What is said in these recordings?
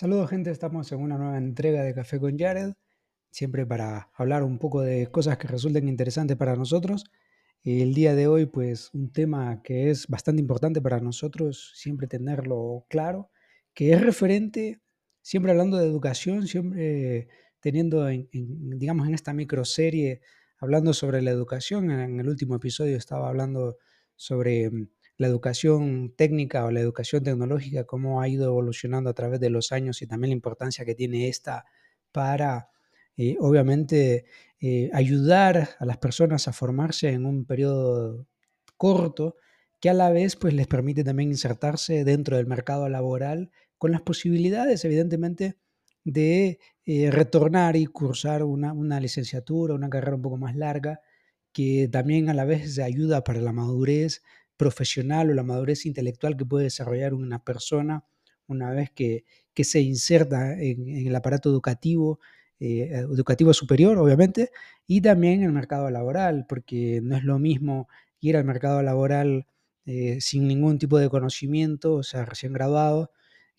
Saludos gente, estamos en una nueva entrega de Café con Jared, siempre para hablar un poco de cosas que resulten interesantes para nosotros. El día de hoy, pues un tema que es bastante importante para nosotros, siempre tenerlo claro, que es referente, siempre hablando de educación, siempre teniendo, en, digamos, en esta microserie, hablando sobre la educación. En el último episodio estaba hablando sobre la educación técnica o la educación tecnológica, cómo ha ido evolucionando a través de los años y también la importancia que tiene esta para, eh, obviamente, eh, ayudar a las personas a formarse en un periodo corto que a la vez pues, les permite también insertarse dentro del mercado laboral con las posibilidades, evidentemente, de eh, retornar y cursar una, una licenciatura, una carrera un poco más larga, que también a la vez ayuda para la madurez profesional o la madurez intelectual que puede desarrollar una persona una vez que, se inserta en, el aparato educativo, eh, educativo superior, obviamente, y también en el mercado laboral, porque no es lo mismo ir al mercado laboral eh, sin ningún tipo de conocimiento, o sea, recién graduado,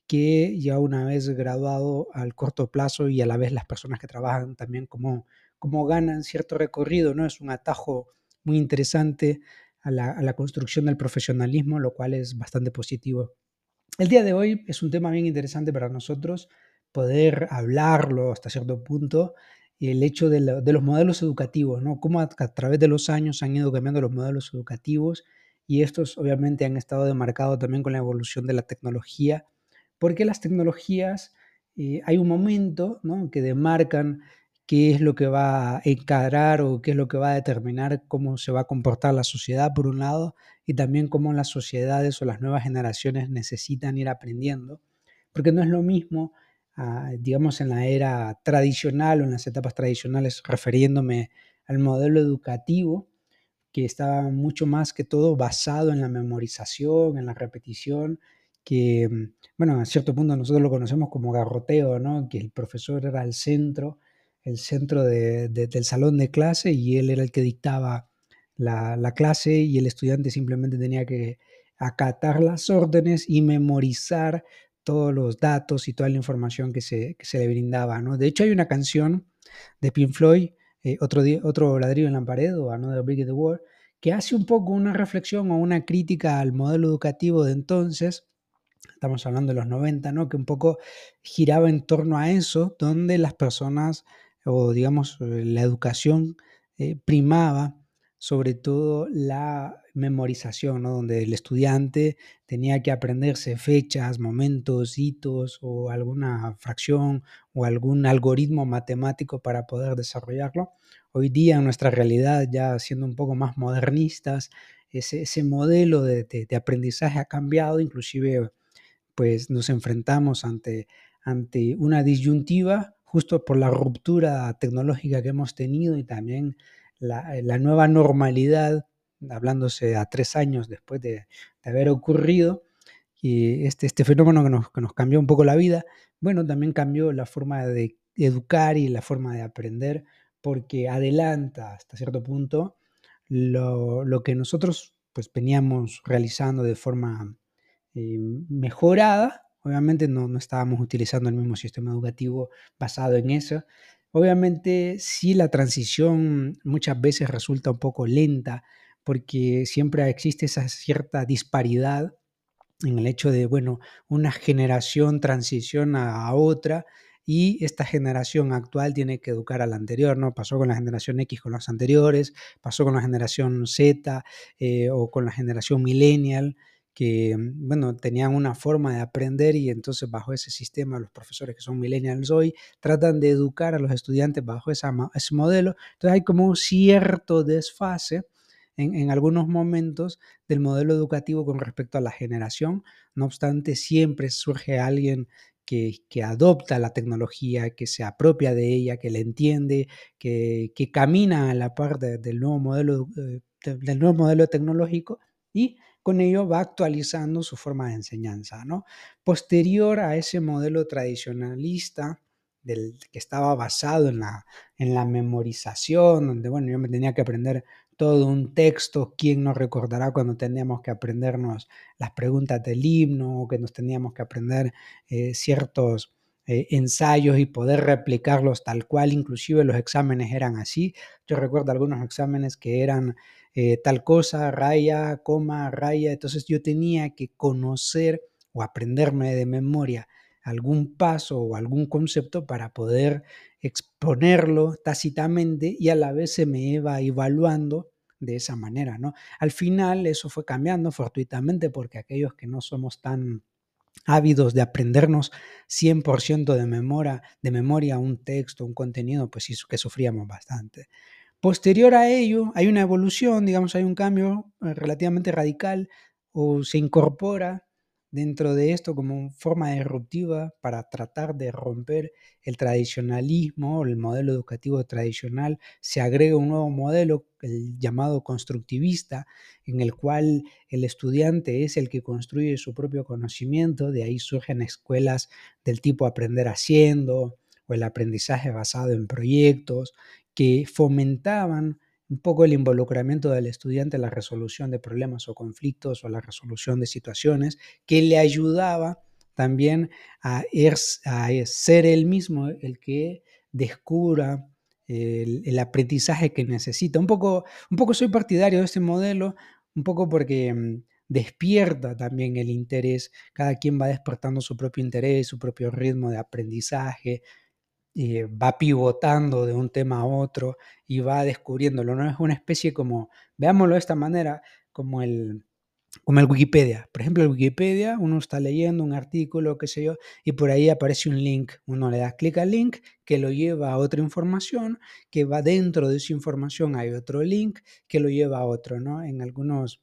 que ya una vez graduado al corto plazo y a la vez las personas que trabajan también como, como ganan cierto recorrido, ¿no? Es un atajo muy interesante a la, construcción del profesionalismo, lo cual es bastante positivo. El día de hoy es un tema bien interesante para nosotros poder hablarlo hasta cierto punto, el hecho de, los modelos educativos, ¿no? Cómo a, través de los años han ido cambiando los modelos educativos y estos obviamente han estado demarcados también con la evolución de la tecnología, porque las tecnologías, eh, hay un momento ¿no? que demarcan qué es lo que va a encarar o qué es lo que va a determinar cómo se va a comportar la sociedad, por un lado, y también cómo las sociedades o las nuevas generaciones necesitan ir aprendiendo, porque no es lo mismo, ah, digamos, en la era tradicional o en las etapas tradicionales, refiriéndome al modelo educativo, que estaba mucho más que todo basado en la memorización, en la repetición, que, mm, bueno, a cierto punto nosotros lo conocemos como garroteo, ¿no? Que el profesor era el centro el centro del salón de clase y él era el que dictaba la, clase y el estudiante simplemente tenía que acatar las órdenes y memorizar todos los datos y toda la información que se, le brindaba. ¿no? De hecho, hay una canción de Pink Floyd, eh, otro, otro ladrillo en la pared o Another Brick in the Wall, que hace un poco una reflexión o una crítica al modelo educativo de entonces, estamos hablando de los 90, ¿no? que un poco giraba en torno a eso, donde las personas o digamos, eh, la educación eh, primaba sobre todo la memorización, donde el estudiante tenía que aprenderse fechas, momentos, hitos o alguna fracción o algún algoritmo matemático para poder desarrollarlo. Hoy día en nuestra realidad, ya siendo un poco más modernistas, ese, ese modelo de, de, aprendizaje ha cambiado, inclusive pues nos enfrentamos ante, ante una disyuntiva justo por la ruptura tecnológica que hemos tenido y también la, nueva normalidad, hablándose a tres años después de, haber ocurrido, y este, este fenómeno que nos, que nos, cambió un poco la vida, bueno, también cambió la forma de educar y la forma de aprender, porque adelanta hasta cierto punto lo, lo que nosotros pues veníamos realizando de forma eh, mejorada, Obviamente no, estábamos utilizando el mismo sistema educativo basado en eso. Obviamente sí la transición muchas veces resulta un poco lenta porque siempre existe esa cierta disparidad en el hecho de, bueno, una generación transiciona a otra y esta generación actual tiene que educar a la anterior, ¿no? Pasó con la generación X con los anteriores, pasó con la generación Z eh, o con la generación millennial, que, mm, bueno, tenían una forma de aprender y entonces bajo ese sistema los profesores que son millennials hoy tratan de educar a los estudiantes bajo ese modelo. Entonces hay como un cierto desfase en, algunos momentos del modelo educativo con respecto a la generación. No obstante, siempre surge alguien que, adopta la tecnología, que se apropia de ella, que la entiende, que, camina a la par del, nuevo modelo, eh, del nuevo modelo tecnológico y con ello va actualizando su forma de enseñanza. ¿no? Posterior a ese modelo tradicionalista, del, que estaba basado en la, en la memorización, donde bueno, yo me tenía que aprender todo un texto, ¿quién nos recordará cuando teníamos que aprendernos las preguntas del himno o que nos teníamos que aprender eh, ciertos eh, ensayos y poder replicarlos tal cual, inclusive los exámenes eran así. Yo recuerdo algunos exámenes que eran eh, tal cosa, raya, coma, raya, entonces yo tenía que conocer o aprenderme de memoria algún paso o algún concepto para poder exponerlo tácitamente y a la vez se me iba evaluando de esa manera, ¿no? Al final eso fue cambiando fortuitamente porque aquellos que no somos tan ávidos de aprendernos 100% de memoria, de memoria un texto, un contenido, pues sí que sufríamos bastante. Posterior a ello, hay una evolución, digamos, hay un cambio eh, relativamente radical o se incorpora dentro de esto como forma disruptiva para tratar de romper el tradicionalismo, el modelo educativo tradicional, se agrega un nuevo modelo, el llamado constructivista, en el cual el estudiante es el que construye su propio conocimiento, de ahí surgen escuelas del tipo aprender haciendo o el aprendizaje basado en proyectos que fomentaban un poco el involucramiento del estudiante en la resolución de problemas o conflictos o la resolución de situaciones, que le ayudaba también a, ser él mismo el que descubra el, aprendizaje que necesita. Un poco, un poco soy partidario de este modelo, un poco porque mm, despierta también el interés, cada quien va despertando su propio interés, su propio ritmo de aprendizaje, eh, va pivotando de un tema a otro y va descubriéndolo. No es una especie como, veámoslo de esta manera, como el, como el Wikipedia. Por ejemplo, el Wikipedia, uno está leyendo un artículo, qué sé yo, y por ahí aparece un link. Uno le da clic al link que lo lleva a otra información, que va dentro de esa información hay otro link que lo lleva a otro, ¿no? En algunos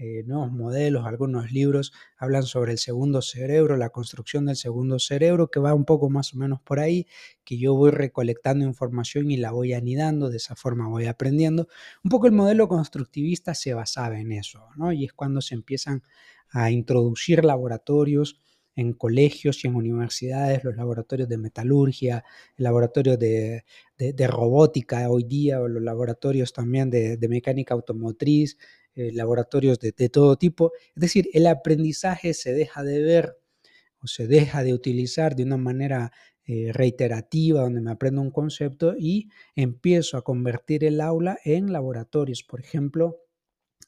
eh, nuevos modelos, algunos libros hablan sobre el segundo cerebro, la construcción del segundo cerebro, que va un poco más o menos por ahí, que yo voy recolectando información y la voy anidando, de esa forma voy aprendiendo. Un poco el modelo constructivista se basaba en eso, ¿no? Y es cuando se empiezan a introducir laboratorios en colegios y en universidades, los laboratorios de metalurgia, el laboratorio de, robótica hoy día, o los laboratorios también de, de mecánica automotriz, eh, laboratorios de, todo tipo. Es decir, el aprendizaje se deja de ver o se deja de utilizar de una manera eh, reiterativa, donde me aprendo un concepto y empiezo a convertir el aula en laboratorios. Por ejemplo,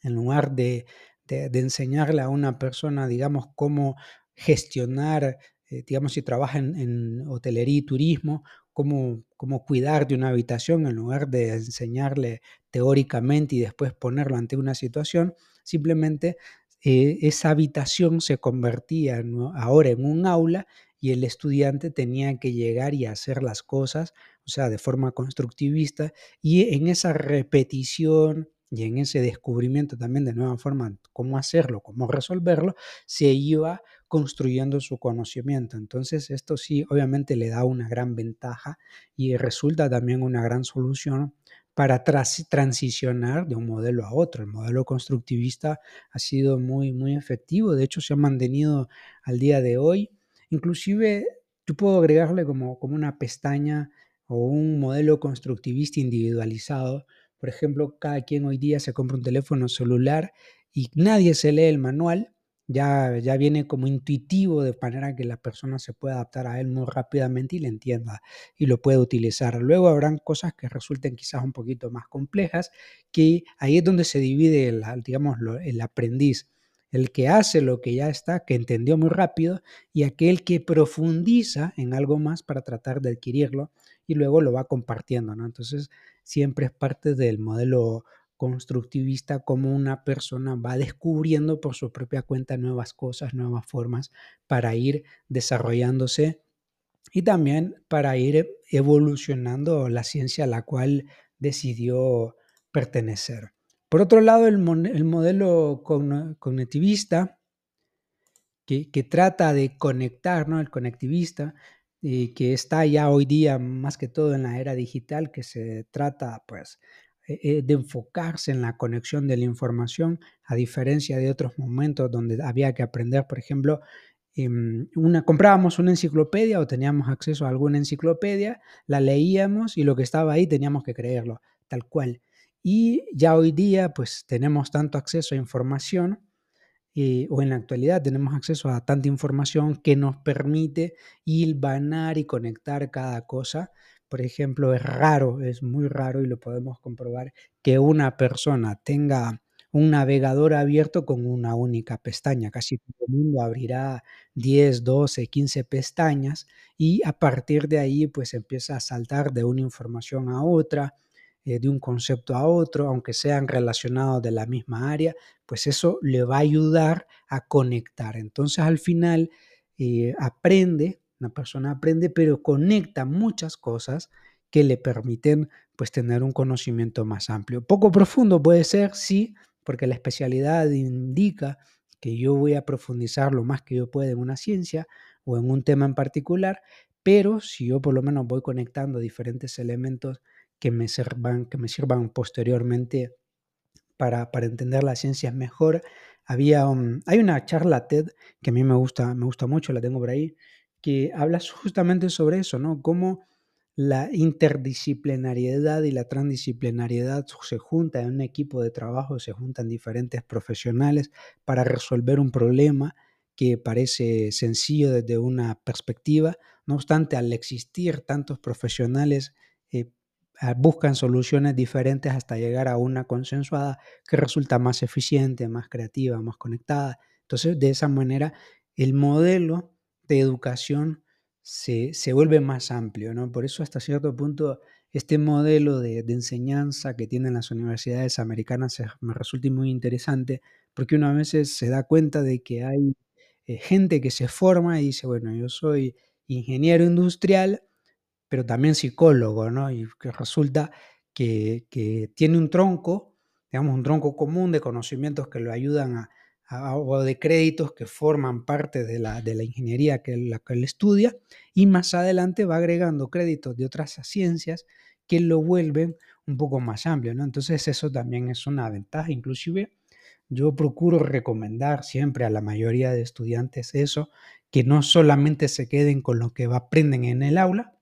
en lugar de, enseñarle a una persona, digamos, cómo gestionar, eh, digamos, si trabaja en, en, hotelería y turismo, cómo, cómo cuidar de una habitación en lugar de enseñarle teóricamente y después ponerlo ante una situación, simplemente eh, esa habitación se convertía ahora en un aula y el estudiante tenía que llegar y hacer las cosas, o sea, de forma constructivista, y en esa repetición y en ese descubrimiento también de nueva forma cómo hacerlo, cómo resolverlo, se iba construyendo su conocimiento. Entonces, esto sí, obviamente le da una gran ventaja y resulta también una gran solución para transicionar de un modelo a otro. El modelo constructivista ha sido muy, muy efectivo, de hecho se ha mantenido al día de hoy. Inclusive yo puedo agregarle como, como una pestaña o un modelo constructivista individualizado. Por ejemplo, cada quien hoy día se compra un teléfono celular y nadie se lee el manual, ya, ya viene como intuitivo de manera que la persona se pueda adaptar a él muy rápidamente y le entienda y lo pueda utilizar. Luego habrán cosas que resulten quizás un poquito más complejas, que ahí es donde se divide el, digamos, el aprendiz. El que hace lo que ya está, que entendió muy rápido, y aquel que profundiza en algo más para tratar de adquirirlo y luego lo va compartiendo, ¿no? Entonces, siempre es parte del modelo constructivista como una persona va descubriendo por su propia cuenta nuevas cosas, nuevas formas para ir desarrollándose y también para ir evolucionando la ciencia a la cual decidió pertenecer. Por otro lado, el, modelo cognitivista, que, trata de conectar, ¿no? el conectivista, y que está ya hoy día más que todo en la era digital, que se trata pues eh, eh, de enfocarse en la conexión de la información, a diferencia de otros momentos donde había que aprender, por ejemplo, em, comprábamos una enciclopedia o teníamos acceso a alguna enciclopedia, la leíamos y lo que estaba ahí teníamos que creerlo, tal cual. Y ya hoy día pues tenemos tanto acceso a información eh, o en la actualidad tenemos acceso a tanta información que nos permite hilvanar y conectar cada cosa. Por ejemplo, es raro, es muy raro y lo podemos comprobar que una persona tenga un navegador abierto con una única pestaña. Casi todo el mundo abrirá 10, 12, 15 pestañas y a partir de ahí pues empieza a saltar de una información a otra, eh, de un concepto a otro, aunque sean relacionados de la misma área, pues eso le va a ayudar a conectar. Entonces al final eh, aprende, una persona aprende, pero conecta muchas cosas que le permiten pues tener un conocimiento más amplio. Poco profundo puede ser, sí, porque la especialidad indica que yo voy a profundizar lo más que yo pueda en una ciencia o en un tema en particular, pero si yo por lo menos voy conectando diferentes elementos que me sirvan, que me sirvan posteriormente para, para entender las ciencias mejor. Había, hay una charla TED que a mí me gusta, me gusta mucho, la tengo por ahí, que habla justamente sobre eso, ¿no? Cómo la interdisciplinariedad y la transdisciplinariedad se juntan en un equipo de trabajo, se juntan diferentes profesionales para resolver un problema que parece sencillo desde una perspectiva. No obstante, al existir tantos profesionales buscan soluciones diferentes hasta llegar a una consensuada que resulta más eficiente, más creativa, más conectada. Entonces, de esa manera, el modelo de educación se, vuelve más amplio, ¿no? Por eso, hasta cierto punto, este modelo de, enseñanza que tienen las universidades americanas me resulta muy interesante, porque uno a veces se da cuenta de que hay eh, gente que se forma y dice, bueno, yo soy ingeniero industrial, pero también psicólogo, ¿no? Y que resulta que, tiene un tronco, digamos, un tronco común de conocimientos que lo ayudan a, o de créditos que forman parte de la, de la ingeniería que, la que él estudia, y más adelante va agregando créditos de otras ciencias que lo vuelven un poco más amplio, ¿no? Entonces eso también es una ventaja, inclusive yo procuro recomendar siempre a la mayoría de estudiantes eso, que no solamente se queden con lo que aprenden en el aula,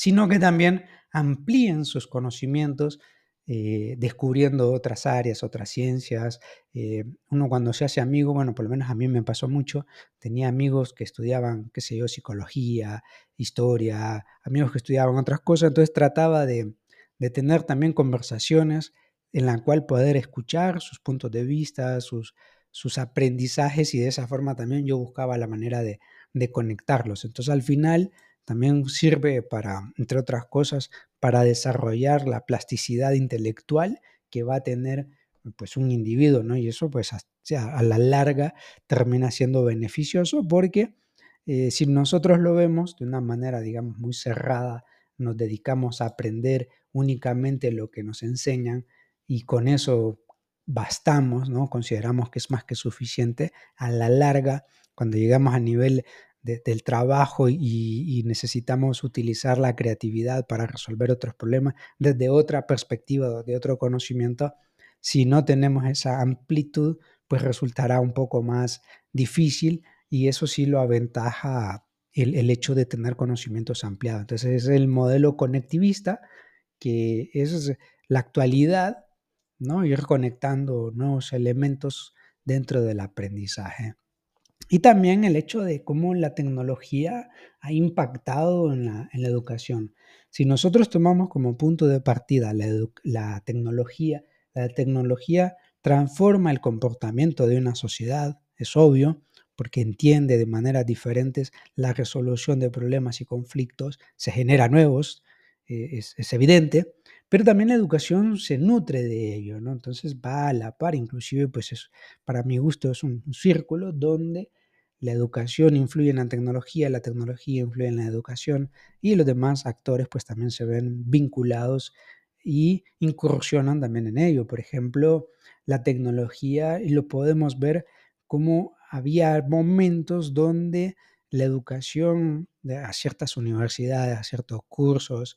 sino que también amplíen sus conocimientos eh, descubriendo otras áreas, otras ciencias. Eh, uno cuando se hace amigo, bueno, por lo menos a mí me pasó mucho, tenía amigos que estudiaban, qué sé yo, psicología, historia, amigos que estudiaban otras cosas, entonces trataba de, tener también conversaciones en la cual poder escuchar sus puntos de vista, sus, sus aprendizajes y de esa forma también yo buscaba la manera de, de conectarlos. Entonces al final también sirve para, entre otras cosas, para desarrollar la plasticidad intelectual que va a tener pues un individuo, ¿no? Y eso pues a, la larga termina siendo beneficioso porque eh, si nosotros lo vemos de una manera, digamos, muy cerrada, nos dedicamos a aprender únicamente lo que nos enseñan y con eso bastamos, ¿no? Consideramos que es más que suficiente, a la larga, cuando llegamos a nivel del trabajo y, necesitamos utilizar la creatividad para resolver otros problemas desde otra perspectiva, de otro conocimiento, si no tenemos esa amplitud, pues resultará un poco más difícil y eso sí lo aventaja el, el hecho de tener conocimientos ampliados. Entonces es el modelo conectivista que es la actualidad, ¿no? Ir conectando nuevos elementos dentro del aprendizaje. Y también el hecho de cómo la tecnología ha impactado en la, educación. Si nosotros tomamos como punto de partida la, tecnología, la tecnología transforma el comportamiento de una sociedad, es obvio, porque entiende de maneras diferentes la resolución de problemas y conflictos, se genera nuevos, eh, es, evidente, pero también la educación se nutre de ello, ¿no? Entonces va a la par, inclusive, pues es, para mi gusto es un círculo donde la educación influye en la tecnología, la tecnología influye en la educación y los demás actores pues también se ven vinculados y incursionan también en ello. Por ejemplo, la tecnología, y lo podemos ver como había momentos donde la educación a ciertas universidades, a ciertos cursos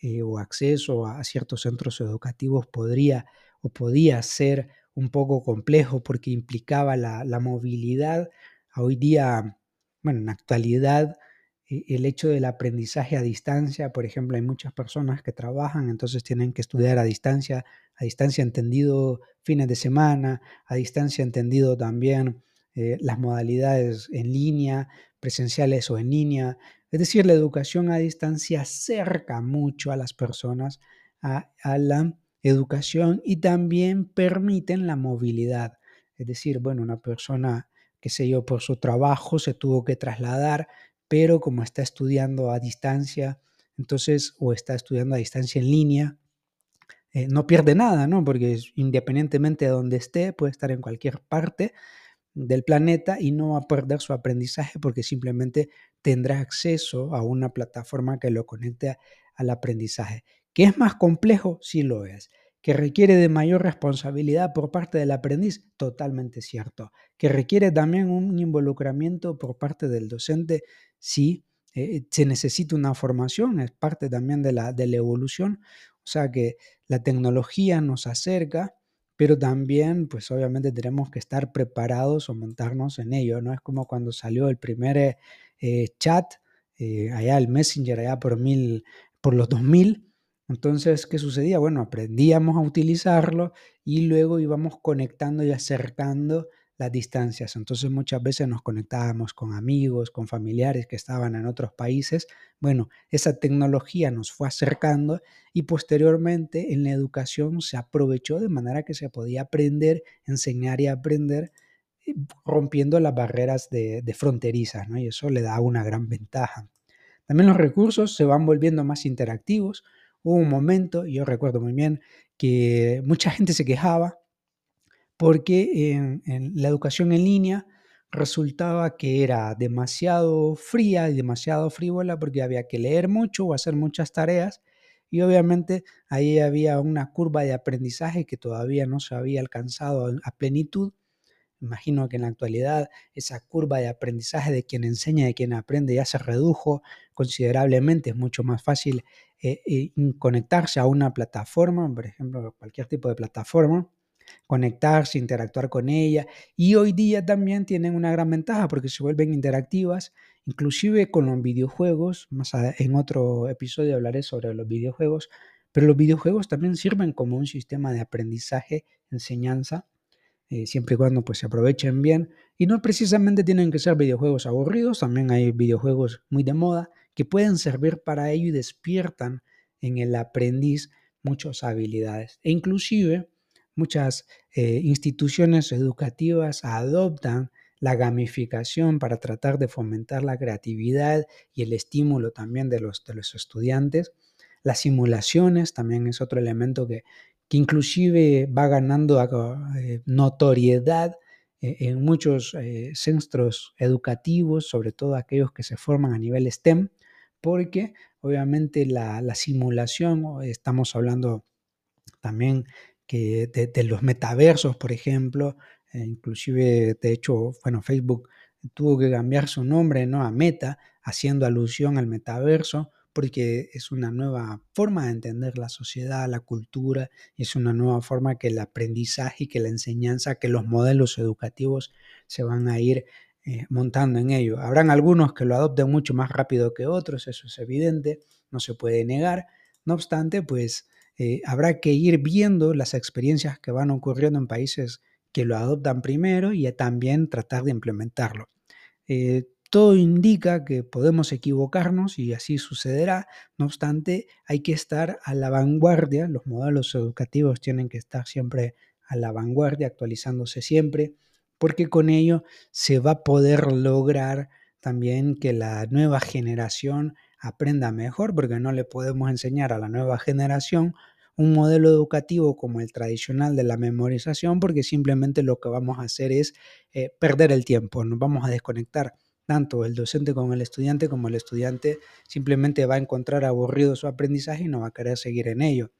eh, o acceso a ciertos centros educativos podría o podía ser un poco complejo porque implicaba la, la movilidad hoy día, bueno, en la actualidad, e, el hecho del aprendizaje a distancia, por ejemplo, hay muchas personas que trabajan, entonces tienen que estudiar a distancia, a distancia entendido fines de semana, a distancia entendido también eh, las modalidades en línea, presenciales o en línea. Es decir, la educación a distancia acerca mucho a las personas a, a la educación y también permiten la movilidad. Es decir, bueno, una persona, qué sé yo, por su trabajo se tuvo que trasladar, pero como está estudiando a distancia, entonces, o está estudiando a distancia en línea, eh, no pierde nada, ¿no? Porque independientemente de donde esté, puede estar en cualquier parte del planeta y no va a perder su aprendizaje porque simplemente tendrá acceso a una plataforma que lo conecte al aprendizaje. ¿Que es más complejo? Sí lo es. ¿Que requiere de mayor responsabilidad por parte del aprendiz? Totalmente cierto. ¿Que requiere también un involucramiento por parte del docente? Sí. Eh, se necesita una formación, es parte también de la, de la evolución. O sea que la tecnología nos acerca, pero también, pues obviamente tenemos que estar preparados o montarnos en ello, ¿no? Es como cuando salió el primer eh, eh, chat, allá el Messenger, allá por, mil, por los 2000. Entonces, ¿qué sucedía? Bueno, aprendíamos a utilizarlo y luego íbamos conectando y acercando las distancias. Entonces muchas veces nos conectábamos con amigos, con familiares que estaban en otros países. Bueno, esa tecnología nos fue acercando y posteriormente en la educación se aprovechó de manera que se podía aprender, enseñar y aprender eh, rompiendo las barreras de, fronterizas, ¿no? Y eso le da una gran ventaja. También los recursos se van volviendo más interactivos. Hubo un momento, yo recuerdo muy bien, que mucha gente se quejaba porque en, la educación en línea resultaba que era demasiado fría y demasiado frívola porque había que leer mucho o hacer muchas tareas y obviamente ahí había una curva de aprendizaje que todavía no se había alcanzado a plenitud. Imagino que en la actualidad esa curva de aprendizaje de quien enseña de quien aprende ya se redujo considerablemente. Es mucho más fácil eh, eh, conectarse a una plataforma, por ejemplo, cualquier tipo de plataforma, conectarse, interactuar con ella. Y hoy día también tienen una gran ventaja porque se vuelven interactivas, inclusive con los videojuegos. Más en otro episodio hablaré sobre los videojuegos, pero los videojuegos también sirven como un sistema de aprendizaje, enseñanza, eh, siempre y cuando pues, se aprovechen bien. Y no precisamente tienen que ser videojuegos aburridos, también hay videojuegos muy de moda que pueden servir para ello y despiertan en el aprendiz muchas habilidades. E inclusive Muchas eh, instituciones educativas adoptan la gamificación para tratar de fomentar la creatividad y el estímulo también de los, de los estudiantes. Las simulaciones también es otro elemento que, que inclusive va ganando eh, notoriedad eh, en muchos centros educativos, sobre todo aquellos que se forman a nivel STEM, porque obviamente la, la simulación, estamos hablando también de, los metaversos, por ejemplo, eh, inclusive, de hecho, bueno, Facebook tuvo que cambiar su nombre ¿no? a Meta, haciendo alusión al metaverso, porque es una nueva forma de entender la sociedad, la cultura, es una nueva forma que el aprendizaje y que la enseñanza, que los modelos educativos se van a ir eh, montando en ello. Habrán algunos que lo adopten mucho más rápido que otros, eso es evidente, no se puede negar. No obstante, pues eh, habrá que ir viendo las experiencias que van ocurriendo en países que lo adoptan primero y también tratar de implementarlo. Eh, todo indica que podemos equivocarnos y así sucederá, no obstante, hay que estar a la vanguardia, los modelos educativos tienen que estar siempre a la vanguardia, actualizándose siempre, porque con ello se va a poder lograr también que la nueva generación aprenda mejor, porque no le podemos enseñar a la nueva generación un modelo educativo como el tradicional de la memorización, porque simplemente lo que vamos a hacer es eh, perder el tiempo, nos vamos a desconectar tanto el docente con el estudiante como el estudiante simplemente va a encontrar aburrido su aprendizaje y no va a querer seguir en ello.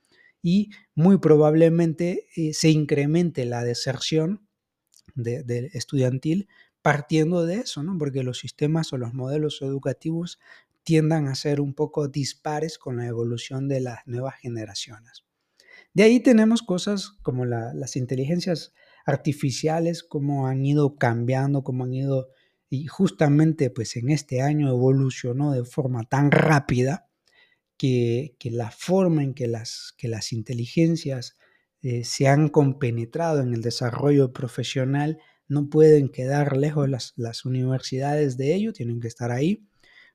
Y muy probablemente eh, se incremente la deserción de, estudiantil partiendo de eso, ¿no? porque los sistemas o los modelos educativos tiendan a ser un poco dispares con la evolución de las nuevas generaciones. De ahí tenemos cosas como las inteligencias artificiales, cómo han ido cambiando, cómo han ido, y justamente pues en este año evolucionó de forma tan rápida que, la forma en que las, que las inteligencias eh, se han compenetrado en el desarrollo profesional no pueden quedar lejos las, las universidades de ello, tienen que estar ahí.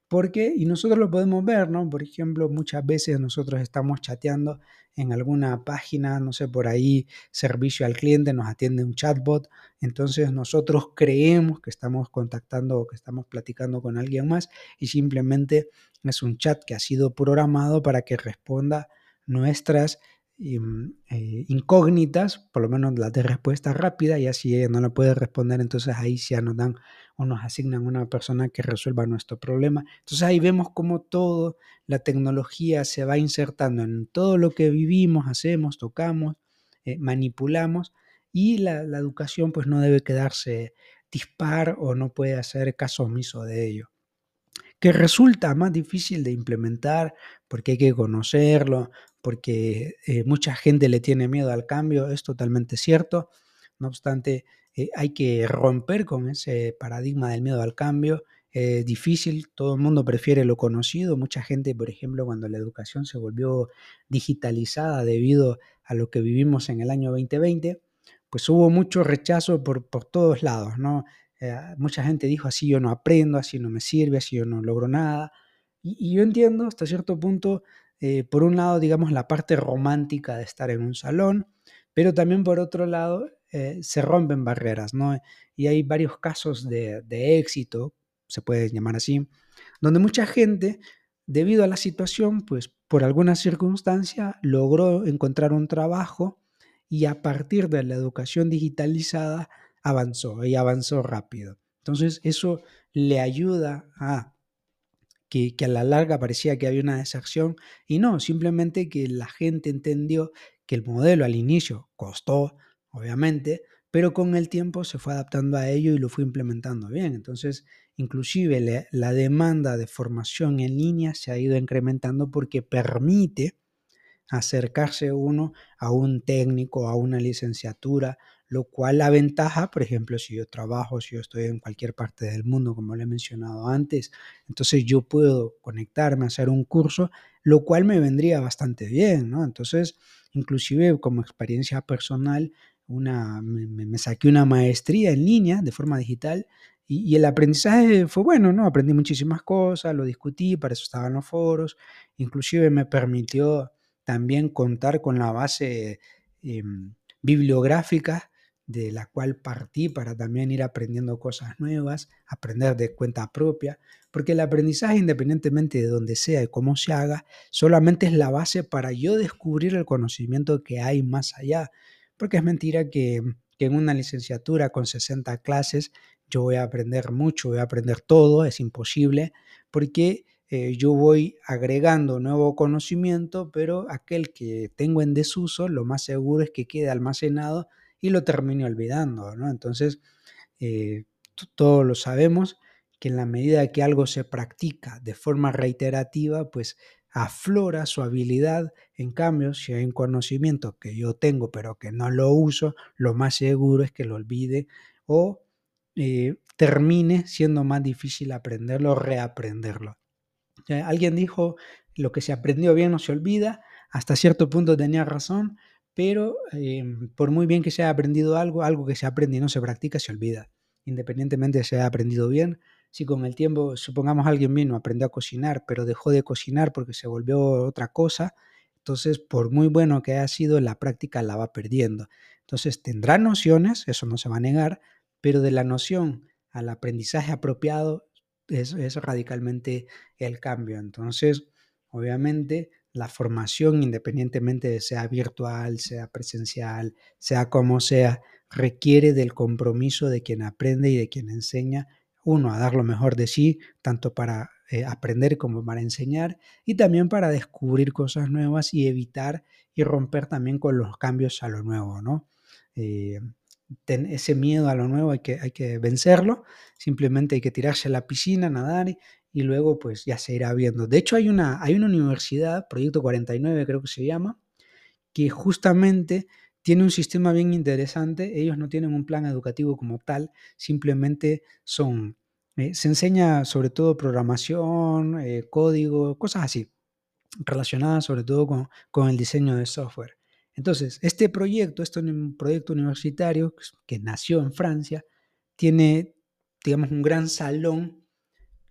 Porque, y nosotros lo podemos ver, ¿no? Por ejemplo, muchas veces nosotros estamos chateando en alguna página, no sé, por ahí, servicio al cliente, nos atiende un chatbot, entonces nosotros creemos que estamos contactando o que estamos platicando con alguien más y simplemente es un chat que ha sido programado para que responda nuestras incógnitas, por lo menos las de respuesta rápida, y así ella no la puede responder, entonces ahí ya nos dan o nos asignan una persona que resuelva nuestro problema. Entonces ahí vemos cómo todo, la tecnología se va insertando en todo lo que vivimos, hacemos, tocamos, eh, manipulamos, y la, la educación pues no debe quedarse dispar o no puede hacer caso omiso de ello que resulta más difícil de implementar porque hay que conocerlo, porque eh, mucha gente le tiene miedo al cambio, es totalmente cierto. No obstante, eh, hay que romper con ese paradigma del miedo al cambio. Es difícil, todo el mundo prefiere lo conocido. Mucha gente, por ejemplo, cuando la educación se volvió digitalizada debido a lo que vivimos en el año 2020, pues hubo mucho rechazo por, por todos lados, ¿no? Eh, mucha gente dijo, así yo no aprendo, así no me sirve, así yo no logro nada. Y, yo entiendo hasta cierto punto, eh, por un lado, digamos, la parte romántica de estar en un salón, pero también por otro lado, eh, se rompen barreras, ¿no? Y hay varios casos de, de éxito, se puede llamar así, donde mucha gente, debido a la situación, pues por alguna circunstancia, logró encontrar un trabajo y a partir de la educación digitalizada, avanzó y avanzó rápido. Entonces eso le ayuda a que, a la larga parecía que había una deserción y no, simplemente que la gente entendió que el modelo al inicio costó, obviamente, pero con el tiempo se fue adaptando a ello y lo fue implementando bien. Entonces, inclusive la demanda de formación en línea se ha ido incrementando porque permite acercarse uno a un técnico, a una licenciatura, lo cual la ventaja, por ejemplo, si yo trabajo, si yo estoy en cualquier parte del mundo, como le he mencionado antes, entonces yo puedo conectarme hacer un curso, lo cual me vendría bastante bien, ¿no? Entonces, inclusive como experiencia personal, una, me, saqué una maestría en línea de forma digital y, el aprendizaje fue bueno, ¿no? Aprendí muchísimas cosas, lo discutí, para eso estaban los foros, inclusive me permitió también contar con la base eh, bibliográfica de la cual partí para también ir aprendiendo cosas nuevas, aprender de cuenta propia, porque el aprendizaje, independientemente de donde sea y cómo se haga, solamente es la base para yo descubrir el conocimiento que hay más allá, porque es mentira que, que en una licenciatura con 60 clases yo voy a aprender mucho, voy a aprender todo, es imposible, porque eh, yo voy agregando nuevo conocimiento, pero aquel que tengo en desuso, lo más seguro es que quede almacenado y lo termine olvidando, ¿no? Entonces, eh, todos lo sabemos que en la medida que algo se practica de forma reiterativa, pues aflora su habilidad. En cambio, si hay un conocimiento que yo tengo pero que no lo uso, lo más seguro es que lo olvide o eh, termine siendo más difícil aprenderlo o reaprenderlo. Alguien dijo, lo que se aprendió bien no se olvida, hasta cierto punto tenía razón, pero em, por muy bien que se haya aprendido algo, algo que se aprende y no se practica se olvida, independientemente de se haya aprendido bien. Si con el tiempo, supongamos alguien vino, aprendió a cocinar, pero dejó de cocinar porque se volvió otra cosa, entonces por muy bueno que haya sido, la práctica la va perdiendo. Entonces tendrá nociones, eso no se va a negar, pero de la noción al aprendizaje apropiado es, radicalmente el cambio. Entonces, obviamente, la formación, independientemente de sea virtual, sea presencial, sea como sea, requiere del compromiso de quien aprende y de quien enseña, uno, a dar lo mejor de sí, tanto para eh, aprender como para enseñar, y también para descubrir cosas nuevas y evitar y romper también con los cambios a lo nuevo, ¿no? Eh, ese miedo a lo nuevo hay que, hay que vencerlo, simplemente hay que tirarse a la piscina, nadar y, luego pues ya se irá viendo. De hecho hay una, hay una universidad, Proyecto 49 creo que se llama, que justamente tiene un sistema bien interesante, ellos no tienen un plan educativo como tal, simplemente son, eh, se enseña sobre todo programación, eh, código, cosas así, relacionadas sobre todo con, con el diseño de software. Entonces, este proyecto, este es un proyecto universitario que nació en Francia, tiene, digamos, un gran salón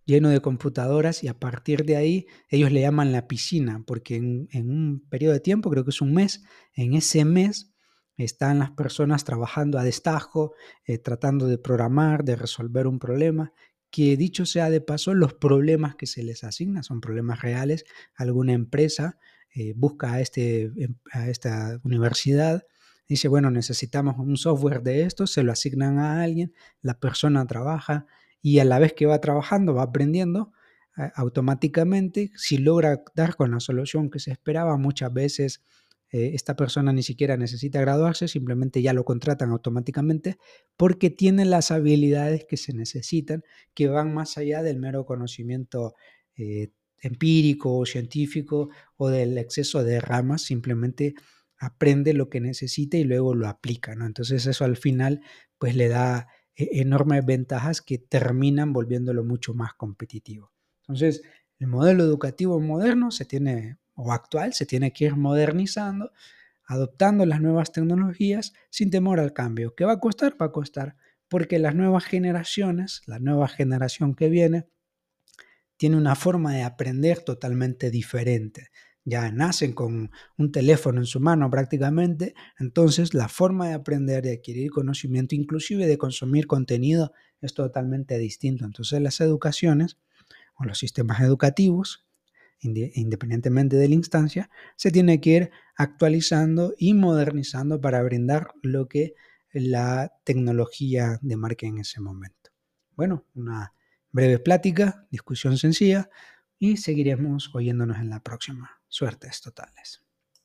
lleno de computadoras y a partir de ahí ellos le llaman la piscina, porque en, un periodo de tiempo, creo que es un mes, en ese mes están las personas trabajando a destajo, eh, tratando de programar, de resolver un problema, que dicho sea de paso, los problemas que se les asignan son problemas reales. Alguna empresa eh, busca a, este, em, a esta universidad, dice, bueno, necesitamos un software de esto, se lo asignan a alguien, la persona trabaja, y a la vez que va trabajando, va aprendiendo, automáticamente, si logra dar con la solución que se esperaba, muchas veces eh, esta persona ni siquiera necesita graduarse, simplemente ya lo contratan automáticamente porque tiene las habilidades que se necesitan, que van más allá del mero conocimiento eh, empírico o científico o del exceso de ramas, simplemente aprende lo que necesita y luego lo aplica, ¿no? Entonces eso al final pues le da enormes ventajas que terminan volviéndolo mucho más competitivo. Entonces, el modelo educativo moderno se tiene, o actual, se tiene que ir modernizando, adoptando las nuevas tecnologías sin temor al cambio. ¿Qué va a costar? Va a costar porque las nuevas generaciones, la nueva generación que viene, tiene una forma de aprender totalmente diferente ya nacen con un teléfono en su mano prácticamente, entonces la forma de aprender, de adquirir conocimiento, inclusive de consumir contenido, es totalmente distinto. Entonces las educaciones o los sistemas educativos, independientemente de la instancia, se tiene que ir actualizando y modernizando para brindar lo que la tecnología demarque en ese momento. Bueno, una breve plática, discusión sencilla y seguiremos oyéndonos en la próxima. Suertes totales.